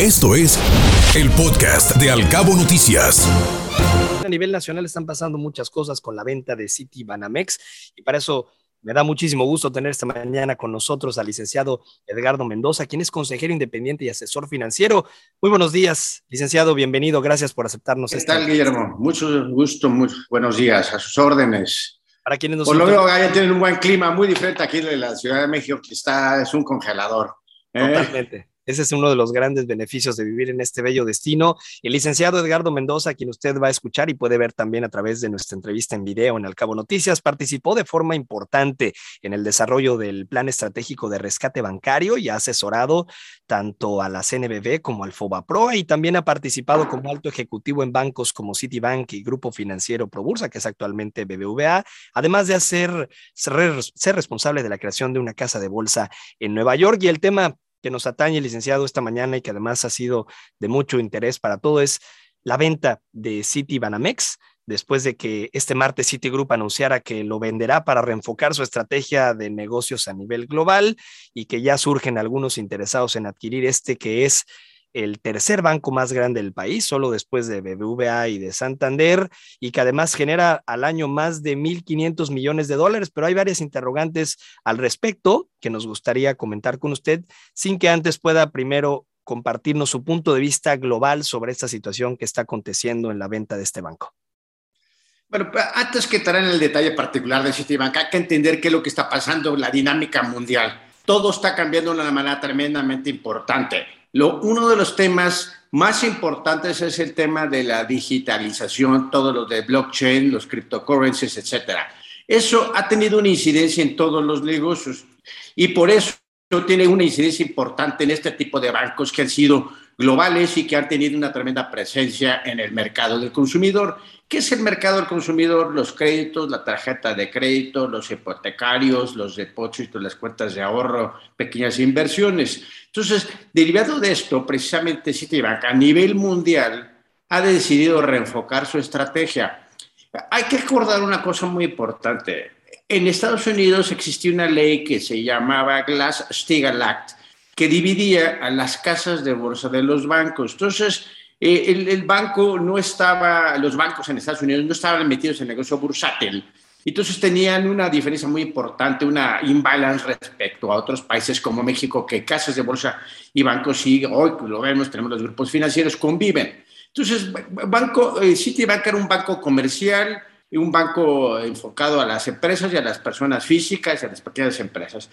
Esto es el podcast de Alcabo Noticias. A nivel nacional están pasando muchas cosas con la venta de City Banamex y para eso me da muchísimo gusto tener esta mañana con nosotros al licenciado Edgardo Mendoza, quien es consejero independiente y asesor financiero. Muy buenos días, licenciado, bienvenido, gracias por aceptarnos. ¿Qué tal, Guillermo? Mucho gusto, muy buenos días, a sus órdenes. Para quienes nos Por lo veo, ya tienen un buen clima, muy diferente aquí de la Ciudad de México, que está, es un congelador. ¿eh? Totalmente. Ese es uno de los grandes beneficios de vivir en este bello destino. El licenciado Edgardo Mendoza, quien usted va a escuchar y puede ver también a través de nuestra entrevista en video en Alcabo Noticias, participó de forma importante en el desarrollo del plan estratégico de rescate bancario y ha asesorado tanto a la CNBB como al FOBAPROA y también ha participado como alto ejecutivo en bancos como Citibank y Grupo Financiero ProBursa, que es actualmente BBVA, además de hacer, ser, ser responsable de la creación de una casa de bolsa en Nueva York. Y el tema que nos atañe, licenciado, esta mañana y que además ha sido de mucho interés para todo es la venta de City Banamex, después de que este martes Citigroup anunciara que lo venderá para reenfocar su estrategia de negocios a nivel global y que ya surgen algunos interesados en adquirir este que es el tercer banco más grande del país, solo después de BBVA y de Santander, y que además genera al año más de 1.500 millones de dólares, pero hay varias interrogantes al respecto que nos gustaría comentar con usted, sin que antes pueda primero compartirnos su punto de vista global sobre esta situación que está aconteciendo en la venta de este banco. Bueno, antes que entrar en el detalle particular de Citibank, hay que entender qué es lo que está pasando la dinámica mundial. Todo está cambiando de una manera tremendamente importante lo, uno de los temas más importantes es el tema de la digitalización, todo lo de blockchain, los cryptocurrencies, etcétera. Eso ha tenido una incidencia en todos los negocios y por eso tiene una incidencia importante en este tipo de bancos que han sido globales y que han tenido una tremenda presencia en el mercado del consumidor. ¿Qué es el mercado del consumidor? Los créditos, la tarjeta de crédito, los hipotecarios, los depósitos, las cuentas de ahorro, pequeñas inversiones. Entonces, derivado de esto, precisamente Citibank a nivel mundial ha decidido reenfocar su estrategia. Hay que recordar una cosa muy importante. En Estados Unidos existía una ley que se llamaba Glass-Steagall Act, que dividía a las casas de bolsa de los bancos. Entonces, eh, el, banco no estaba, los bancos en Estados Unidos no estaban metidos en el negocio bursátil. Entonces tenían una diferencia muy importante, una imbalance respecto a otros países como México, que casas de bolsa y bancos sí, hoy lo vemos, tenemos los grupos financieros, conviven. Entonces, banco, eh, Citibank era un banco comercial, un banco enfocado a las empresas y a las personas físicas y a las pequeñas empresas.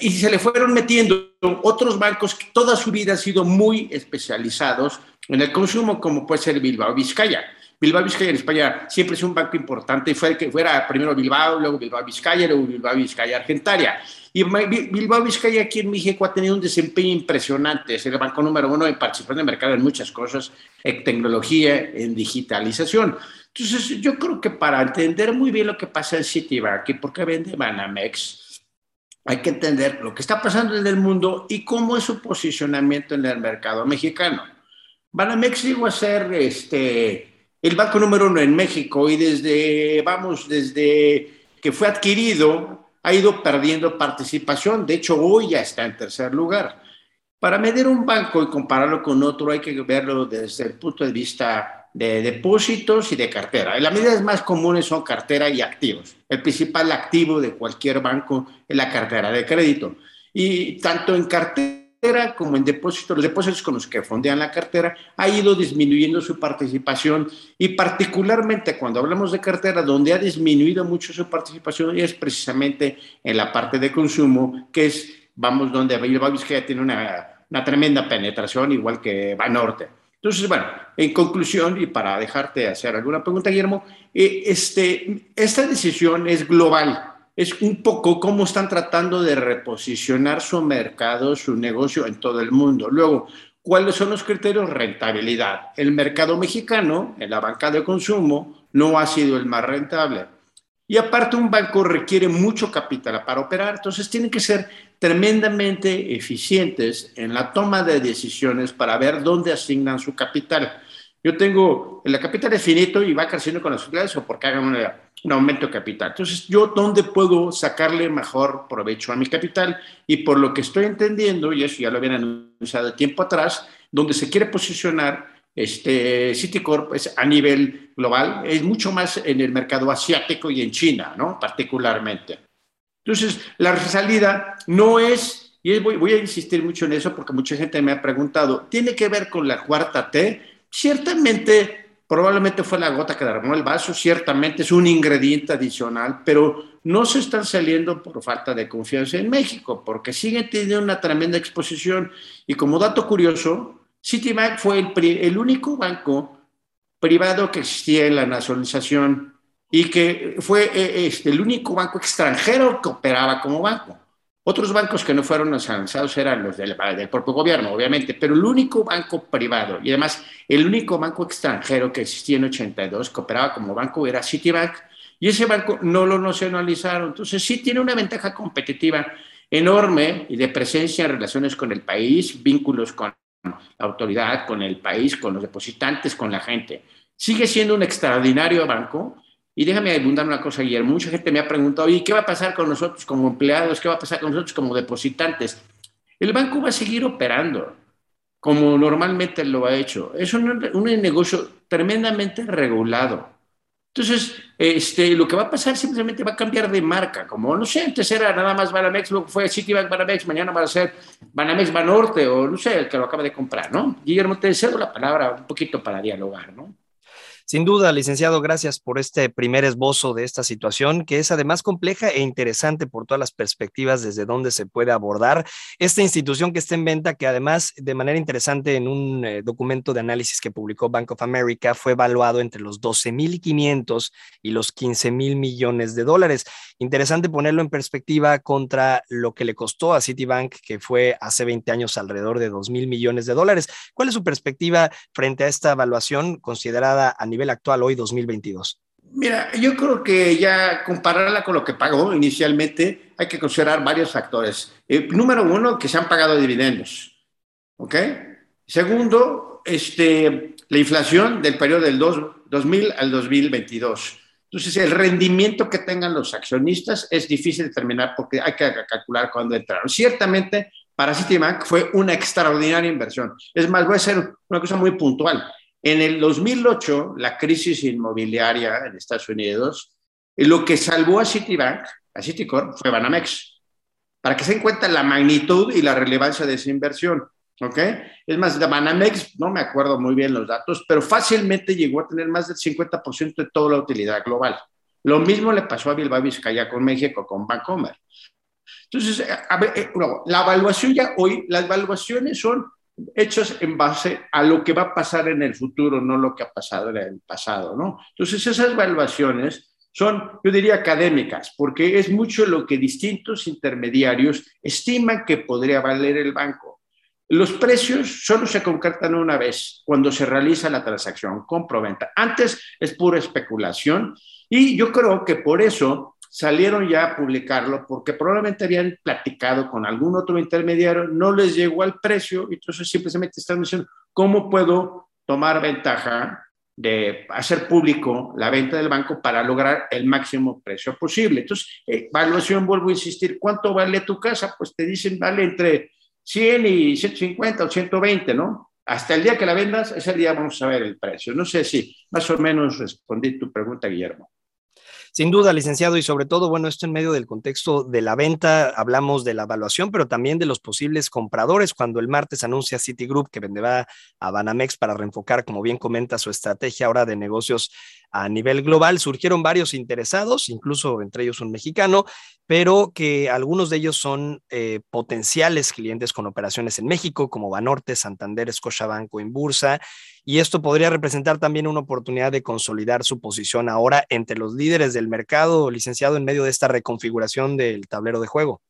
Y se le fueron metiendo otros bancos que toda su vida han sido muy especializados en el consumo, como puede ser Bilbao Vizcaya. Bilbao Vizcaya en España siempre es un banco importante y fue el que fuera primero Bilbao, luego Bilbao Vizcaya, luego Bilbao Vizcaya Argentaria. Y Bilbao Vizcaya aquí en México ha tenido un desempeño impresionante. Es el banco número uno en participación de mercado en muchas cosas, en tecnología, en digitalización. Entonces, yo creo que para entender muy bien lo que pasa en Citibank y por qué vende Banamex, hay que entender lo que está pasando en el mundo y cómo es su posicionamiento en el mercado mexicano. Banamex llegó a ser este, el banco número uno en México y desde, vamos, desde que fue adquirido, ha ido perdiendo participación. De hecho, hoy ya está en tercer lugar. Para medir un banco y compararlo con otro, hay que verlo desde el punto de vista de depósitos y de cartera. Las medidas más comunes son cartera y activos. El principal activo de cualquier banco es la cartera de crédito. Y tanto en cartera como en depósitos, los depósitos con los que fondean la cartera, ha ido disminuyendo su participación y particularmente cuando hablamos de cartera, donde ha disminuido mucho su participación es precisamente en la parte de consumo, que es, vamos, donde Bilbao Vizcaya tiene una, una tremenda penetración, igual que Banorte. Entonces, bueno, en conclusión, y para dejarte hacer alguna pregunta, Guillermo, eh, este, esta decisión es global. Es un poco cómo están tratando de reposicionar su mercado, su negocio en todo el mundo. Luego, ¿cuáles son los criterios? Rentabilidad. El mercado mexicano, en la banca de consumo, no ha sido el más rentable. Y aparte un banco requiere mucho capital para operar, entonces tienen que ser tremendamente eficientes en la toma de decisiones para ver dónde asignan su capital. Yo tengo, el capital es finito y va creciendo con las utilidades o porque hagan un aumento de capital. Entonces, ¿yo dónde puedo sacarle mejor provecho a mi capital? Y por lo que estoy entendiendo, y eso ya lo habían anunciado tiempo atrás, donde se quiere posicionar este Citicorp es a nivel global, es mucho más en el mercado asiático y en China, ¿no? Particularmente. Entonces, la salida no es, y voy, voy a insistir mucho en eso porque mucha gente me ha preguntado, ¿tiene que ver con la cuarta T? Ciertamente probablemente fue la gota que derramó el vaso, ciertamente es un ingrediente adicional, pero no se están saliendo por falta de confianza en México, porque siguen teniendo una tremenda exposición. Y como dato curioso, Citibank fue el, único banco privado que existía en la nacionalización y que fue eh, este, el único banco extranjero que operaba como banco. Otros bancos que no fueron nacionalizados eran los del, propio gobierno, obviamente, pero el único banco privado y además el único banco extranjero que existía en 82 que operaba como banco era Citibank y ese banco no lo nacionalizaron. Entonces sí tiene una ventaja competitiva enorme y de presencia en relaciones con el país, vínculos con la autoridad, con el país, con los depositantes, con la gente. Sigue siendo un extraordinario banco. Y déjame abundar una cosa, ayer Mucha gente me ha preguntado, ¿y qué va a pasar con nosotros como empleados? ¿Qué va a pasar con nosotros como depositantes? El banco va a seguir operando como normalmente lo ha hecho. Es un, un negocio tremendamente regulado. Entonces, este, lo que va a pasar simplemente va a cambiar de marca, como no sé, antes era nada más Banamex, luego fue Citibank Banamex, mañana va a ser Banamex Banorte o no sé, el que lo acaba de comprar, ¿no? Guillermo, te cedo la palabra un poquito para dialogar, ¿no? Sin duda, licenciado, gracias por este primer esbozo de esta situación, que es además compleja e interesante por todas las perspectivas desde donde se puede abordar esta institución que está en venta, que además, de manera interesante, en un eh, documento de análisis que publicó Bank of America, fue evaluado entre los 12.500 y los 15 mil millones de dólares. Interesante ponerlo en perspectiva contra lo que le costó a Citibank, que fue hace 20 años alrededor de 2 mil millones de dólares. ¿Cuál es su perspectiva frente a esta evaluación considerada a nivel actual hoy 2022? Mira, yo creo que ya compararla con lo que pagó inicialmente, hay que considerar varios factores. Eh, número uno, que se han pagado dividendos. ¿Ok? Segundo, este, la inflación del periodo del 2000 al 2022. Entonces, el rendimiento que tengan los accionistas es difícil de determinar porque hay que calcular cuándo entraron. Ciertamente, para Citibank fue una extraordinaria inversión. Es más, voy a hacer una cosa muy puntual. En el 2008, la crisis inmobiliaria en Estados Unidos, lo que salvó a Citibank, a Citicorp, fue Banamex. Para que se den cuenta la magnitud y la relevancia de esa inversión. ¿Ok? Es más, Banamex, no me acuerdo muy bien los datos, pero fácilmente llegó a tener más del 50% de toda la utilidad global. Lo mismo le pasó a Bilbao Vizcaya con México, con Bancomer. Entonces, a ver, eh, la evaluación ya hoy, las evaluaciones son hechos en base a lo que va a pasar en el futuro, no lo que ha pasado en el pasado, ¿no? Entonces, esas evaluaciones son, yo diría, académicas, porque es mucho lo que distintos intermediarios estiman que podría valer el banco. Los precios solo se concretan una vez cuando se realiza la transacción compra-venta. Antes es pura especulación y yo creo que por eso salieron ya a publicarlo porque probablemente habían platicado con algún otro intermediario, no les llegó al precio, y entonces simplemente están diciendo, ¿cómo puedo tomar ventaja de hacer público la venta del banco para lograr el máximo precio posible? Entonces, evaluación, vuelvo a insistir, ¿cuánto vale tu casa? Pues te dicen, vale entre 100 y 150 o 120, ¿no? Hasta el día que la vendas, ese día vamos a ver el precio. No sé si más o menos respondí tu pregunta, Guillermo. Sin duda, licenciado, y sobre todo, bueno, esto en medio del contexto de la venta, hablamos de la evaluación, pero también de los posibles compradores. Cuando el martes anuncia Citigroup que venderá a Banamex para reenfocar, como bien comenta, su estrategia ahora de negocios a nivel global, surgieron varios interesados, incluso entre ellos un mexicano, pero que algunos de ellos son eh, potenciales clientes con operaciones en México, como Banorte, Santander, Scotiabank Inbursa, y esto podría representar también una oportunidad de consolidar su posición ahora entre los líderes del mercado, licenciado, en medio de esta reconfiguración del tablero de juego.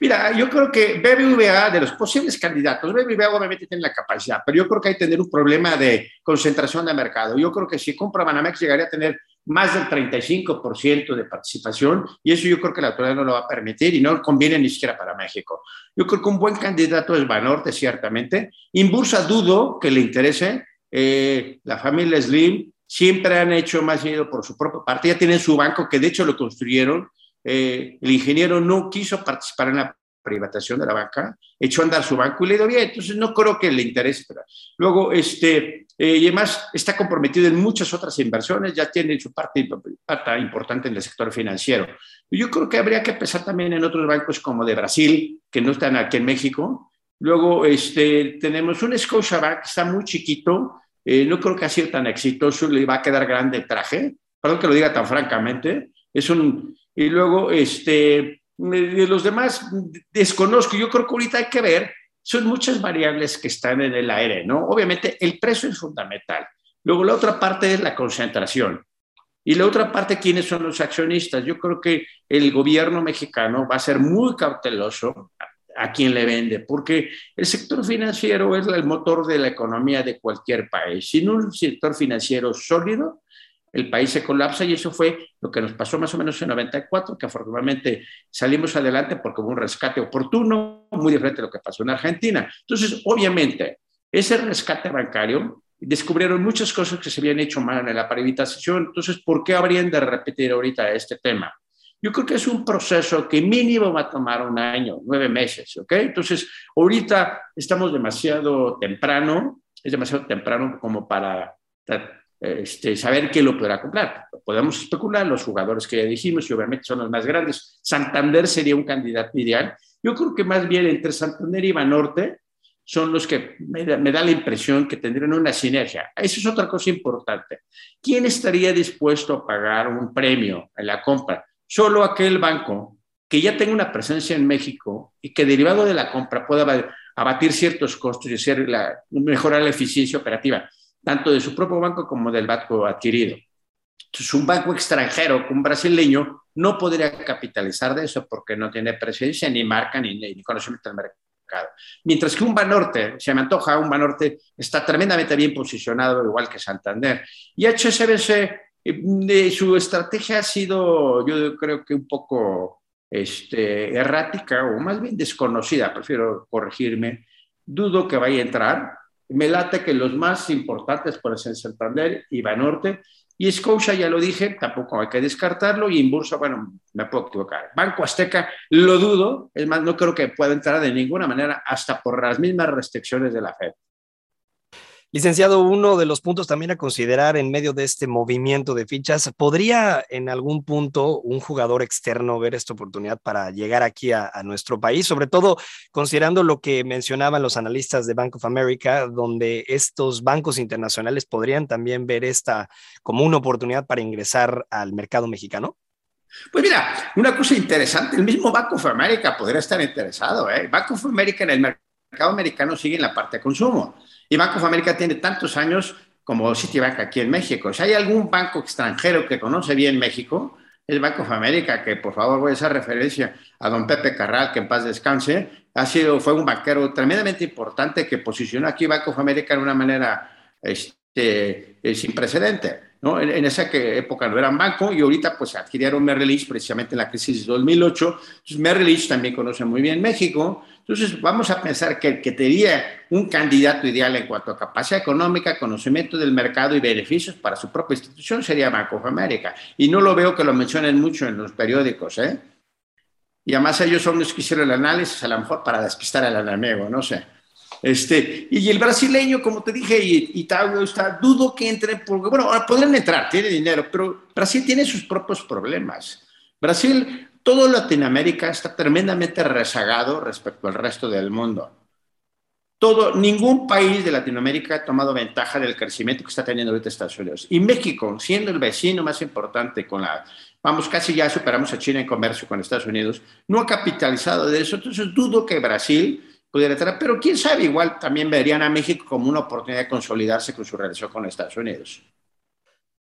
Mira, yo creo que BBVA, de los posibles candidatos, BBVA obviamente tiene la capacidad, pero yo creo que hay que tener un problema de concentración de mercado. Yo creo que si compra Banamex llegaría a tener más del 35% de participación y eso yo creo que la autoridad no lo va a permitir y no conviene ni siquiera para México. Yo creo que un buen candidato es Banorte, ciertamente. Inbursa dudo que le interese. Eh, la familia Slim siempre han hecho más dinero por su propia parte, ya tienen su banco, que de hecho lo construyeron, eh, el ingeniero no quiso participar en la privatización de la banca, echó a andar su banco y le dio bien, entonces no creo que le interese. Pero luego, este, eh, y además está comprometido en muchas otras inversiones, ya tiene su parte, parte importante en el sector financiero. Yo creo que habría que pensar también en otros bancos como de Brasil, que no están aquí en México. Luego este, tenemos un Scotiabank que está muy chiquito, eh, no creo que ha sido tan exitoso, le va a quedar grande traje, perdón que lo diga tan francamente, es un, y luego este, de los demás desconozco, yo creo que ahorita hay que ver, son muchas variables que están en el aire, ¿no? Obviamente el precio es fundamental, luego la otra parte es la concentración, y la otra parte, ¿quiénes son los accionistas? Yo creo que el gobierno mexicano va a ser muy cauteloso a, quien le vende, porque el sector financiero es el motor de la economía de cualquier país. Sin un sector financiero sólido, el país se colapsa y eso fue lo que nos pasó más o menos en 94, que afortunadamente salimos adelante porque hubo un rescate oportuno, muy diferente a lo que pasó en Argentina. Entonces, obviamente, ese rescate bancario descubrieron muchas cosas que se habían hecho mal en la privatización. Entonces, ¿por qué habrían de repetir ahorita este tema? Yo creo que es un proceso que mínimo va a tomar un año, nueve meses, ¿ok? Entonces, ahorita estamos demasiado temprano, es demasiado temprano como para este, saber quién lo podrá comprar. Podemos especular los jugadores que ya dijimos y obviamente son los más grandes. Santander sería un candidato ideal. Yo creo que más bien entre Santander y Banorte son los que me da, la impresión que tendrían una sinergia. Eso es otra cosa importante. ¿Quién estaría dispuesto a pagar un premio en la compra? Solo aquel banco que ya tenga una presencia en México y que derivado de la compra pueda abatir ciertos costos y hacer la, mejorar la eficiencia operativa, tanto de su propio banco como del banco adquirido. Entonces, un banco extranjero, un brasileño, no podría capitalizar de eso porque no tiene presencia ni marca ni, ni conocimiento del mercado. Mientras que un Banorte, se me antoja, un Banorte está tremendamente bien posicionado, igual que Santander. Y HSBC, eh, su estrategia ha sido, yo creo que un poco este, errática o más bien desconocida, prefiero corregirme. Dudo que vaya a entrar. Me late que los más importantes pueden ser Santander y Banorte y Scotia, ya lo dije, tampoco hay que descartarlo. Y Inbursa, bueno, me puedo equivocar. Banco Azteca, lo dudo. Es más, no creo que pueda entrar de ninguna manera, hasta por las mismas restricciones de la Fed. Licenciado, uno de los puntos también a considerar en medio de este movimiento de fichas, ¿podría en algún punto un jugador externo ver esta oportunidad para llegar aquí a, nuestro país? Sobre todo considerando lo que mencionaban los analistas de Bank of America, donde estos bancos internacionales podrían también ver esta como una oportunidad para ingresar al mercado mexicano. Pues mira, una cosa interesante, el mismo Bank of America podría estar interesado. ¿eh? Bank of America en el mercado americano sigue en la parte de consumo y Banco of America tiene tantos años como Citibank aquí en México. Si hay algún banco extranjero que conoce bien México, es Banco of America, que por favor voy a hacer referencia a don Pepe Carral, que en paz descanse, ha sido, fue un banquero tremendamente importante que posicionó aquí Banco of America de una manera este, eh, sin precedente. ¿no? En, esa época no eran banco y ahorita pues adquirieron Merrill Lynch precisamente en la crisis de 2008. Entonces Merrill Lynch también conoce muy bien México. Entonces vamos a pensar que el que tenía un candidato ideal en cuanto a capacidad económica, conocimiento del mercado y beneficios para su propia institución sería Banco of America. Y no lo veo que lo mencionen mucho en los periódicos, ¿eh? Y además ellos son los que hicieron el análisis, a lo mejor para despistar al enemigo, no sé. Este, y el brasileño, como te dije, y, y está, dudo que entre, porque, bueno, podrían entrar, tiene dinero, pero Brasil tiene sus propios problemas. Brasil, todo Latinoamérica está tremendamente rezagado respecto al resto del mundo. Todo, ningún país de Latinoamérica ha tomado ventaja del crecimiento que está teniendo ahorita Estados Unidos. Y México, siendo el vecino más importante con la, vamos, casi ya superamos a China en comercio con Estados Unidos, no ha capitalizado de eso. Entonces dudo que Brasil pudiera estar, pero quién sabe, igual también verían a México como una oportunidad de consolidarse con su relación con Estados Unidos.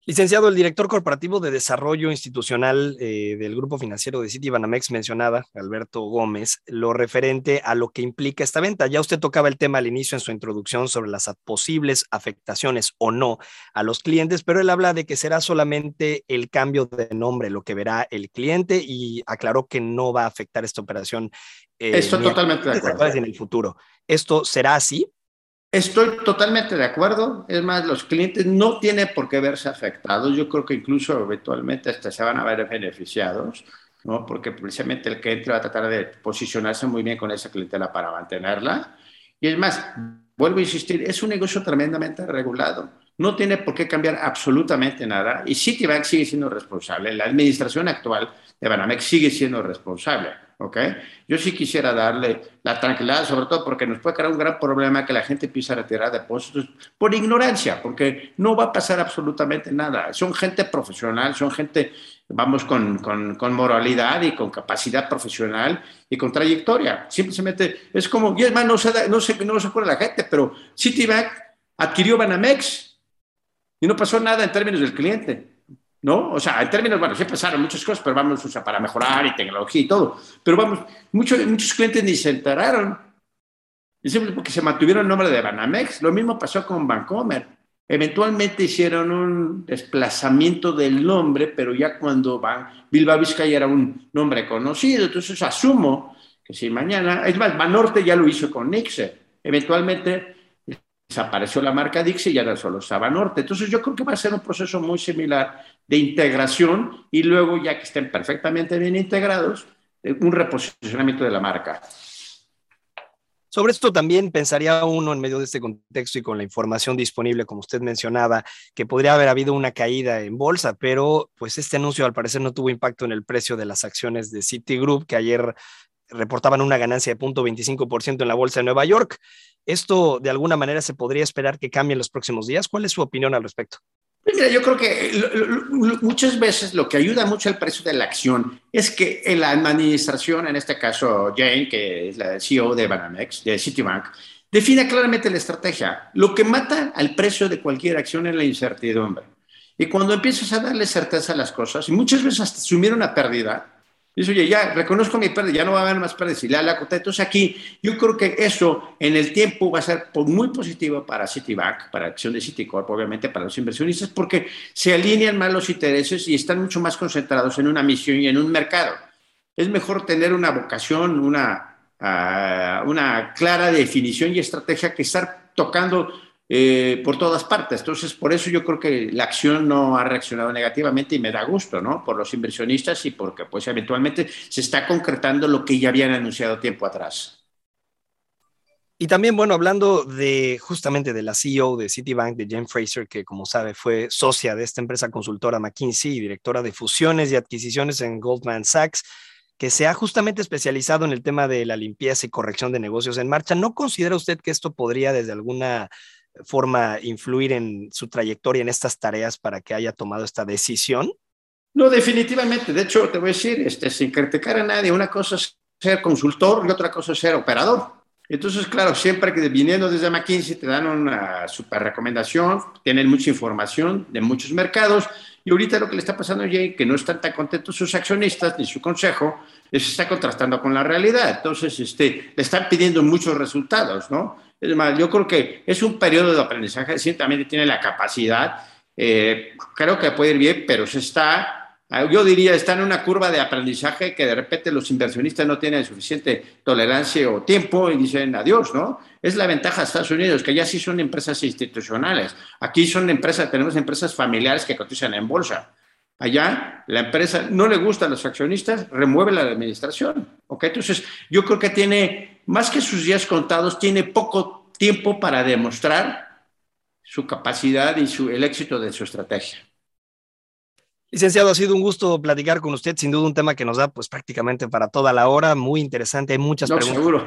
Licenciado, el director corporativo de desarrollo institucional eh, del grupo financiero de Citibanamex mencionaba, Alberto Gómez, lo referente a lo que implica esta venta. Ya usted tocaba el tema al inicio en su introducción sobre las posibles afectaciones o no a los clientes, pero él habla de que será solamente el cambio de nombre lo que verá el cliente y aclaró que no va a afectar esta operación. Eh, Esto totalmente de acuerdo. En el futuro. ¿Esto será así? Estoy totalmente de acuerdo. Es más, los clientes no tienen por qué verse afectados. Yo creo que incluso eventualmente hasta se van a ver beneficiados, ¿no? Porque precisamente el cliente va a tratar de posicionarse muy bien con esa clientela para mantenerla. Y es más, vuelvo a insistir, es un negocio tremendamente regulado. No tiene por qué cambiar absolutamente nada. Y Citibank sigue siendo responsable. La administración actual de Banamex sigue siendo responsable. ¿Ok? Yo sí quisiera darle la tranquilidad, sobre todo porque nos puede crear un gran problema que la gente empiece a retirar depósitos por ignorancia, porque no va a pasar absolutamente nada. Son gente profesional, son gente, vamos, con, con, con moralidad y con capacidad profesional y con trayectoria. Simplemente es como, y no se, no se, no se acuerda la gente, pero Citibank adquirió Banamex y no pasó nada en términos del cliente. ¿No? O sea, en términos, bueno, sí pasaron muchas cosas, pero vamos, o sea, para mejorar y tecnología y todo. Pero vamos, muchos, muchos clientes ni se enteraron. Simplemente porque se mantuvieron el nombre de Banamex. Lo mismo pasó con Bancomer. Eventualmente hicieron un desplazamiento del nombre, pero ya cuando Ban, Bilbao Vizcaya era un nombre conocido. Entonces asumo que si mañana, es más, Banorte ya lo hizo con Nixer. Eventualmente desapareció la marca Dixie y ahora solo estaba Norte. Entonces yo creo que va a ser un proceso muy similar de integración y luego ya que estén perfectamente bien integrados, eh, un reposicionamiento de la marca. Sobre esto también pensaría uno en medio de este contexto y con la información disponible, como usted mencionaba, que podría haber habido una caída en bolsa, pero pues este anuncio al parecer no tuvo impacto en el precio de las acciones de Citigroup, que ayer reportaban una ganancia de 0.25% en la bolsa de Nueva York. ¿Esto de alguna manera se podría esperar que cambie en los próximos días? ¿Cuál es su opinión al respecto? Mira, yo creo que muchas veces lo que ayuda mucho al precio de la acción es que la administración, en este caso Jane, que es la CEO de Banamex, de Citibank, defina claramente la estrategia. Lo que mata al precio de cualquier acción es la incertidumbre. Y cuando empiezas a darle certeza a las cosas, y muchas veces hasta asumir una pérdida, Dice, oye, ya reconozco mi pérdida, ya no va a haber más pérdidas y le da la cota. Entonces aquí yo creo que eso en el tiempo va a ser muy positivo para Citibank, para la acción de Citicorp, obviamente para los inversionistas, porque se alinean más los intereses y están mucho más concentrados en una misión y en un mercado. Es mejor tener una vocación, una, uh, una clara definición y estrategia que estar tocando eh, por todas partes. Entonces, por eso yo creo que la acción no ha reaccionado negativamente y me da gusto, ¿no? Por los inversionistas y porque, pues, eventualmente se está concretando lo que ya habían anunciado tiempo atrás. Y también, bueno, hablando de justamente de la CEO de Citibank, de Jen Fraser, que como sabe fue socia de esta empresa consultora McKinsey y directora de fusiones y adquisiciones en Goldman Sachs, que se ha justamente especializado en el tema de la limpieza y corrección de negocios en marcha. ¿No considera usted que esto podría desde alguna forma influir en su trayectoria en estas tareas para que haya tomado esta decisión? No, definitivamente. De hecho, te voy a decir, este, sin criticar a nadie, una cosa es ser consultor y otra cosa es ser operador. Entonces, claro, siempre que viniendo desde McKinsey te dan una super recomendación, tienen mucha información de muchos mercados y ahorita lo que le está pasando a Jay, que no están tan contentos sus accionistas ni su consejo, les está contrastando con la realidad. Entonces, este, le están pidiendo muchos resultados, ¿no? Es más, yo creo que es un periodo de aprendizaje, ciertamente tiene la capacidad, eh, creo que puede ir bien, pero se está, yo diría, está en una curva de aprendizaje que de repente los inversionistas no tienen suficiente tolerancia o tiempo y dicen adiós, ¿no? Es la ventaja de Estados Unidos, que ya sí son empresas institucionales. Aquí son empresas, tenemos empresas familiares que cotizan en bolsa. Allá la empresa no le gusta a los accionistas, remueve la administración. ¿ok? Entonces, yo creo que tiene, más que sus días contados, tiene poco tiempo para demostrar su capacidad y su, el éxito de su estrategia. Licenciado, ha sido un gusto platicar con usted, sin duda un tema que nos da pues prácticamente para toda la hora, muy interesante, hay muchas preguntas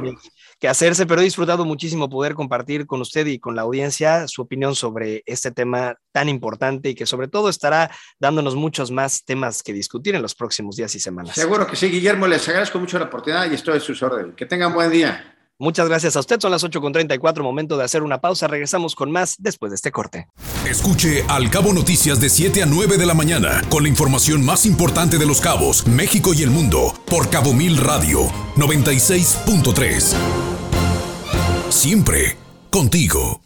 que hacerse, pero he disfrutado muchísimo poder compartir con usted y con la audiencia su opinión sobre este tema tan importante y que sobre todo estará dándonos muchos más temas que discutir en los próximos días y semanas. Seguro que sí, Guillermo, les agradezco mucho la oportunidad y estoy a sus órdenes. Que tengan buen día. Muchas gracias a usted. Son las 8.34, momento de hacer una pausa. Regresamos con más después de este corte. Escuche Al Cabo Noticias de 7 a 9 de la mañana con la información más importante de los cabos, México y el mundo por Cabo Mil Radio 96.3. Siempre contigo.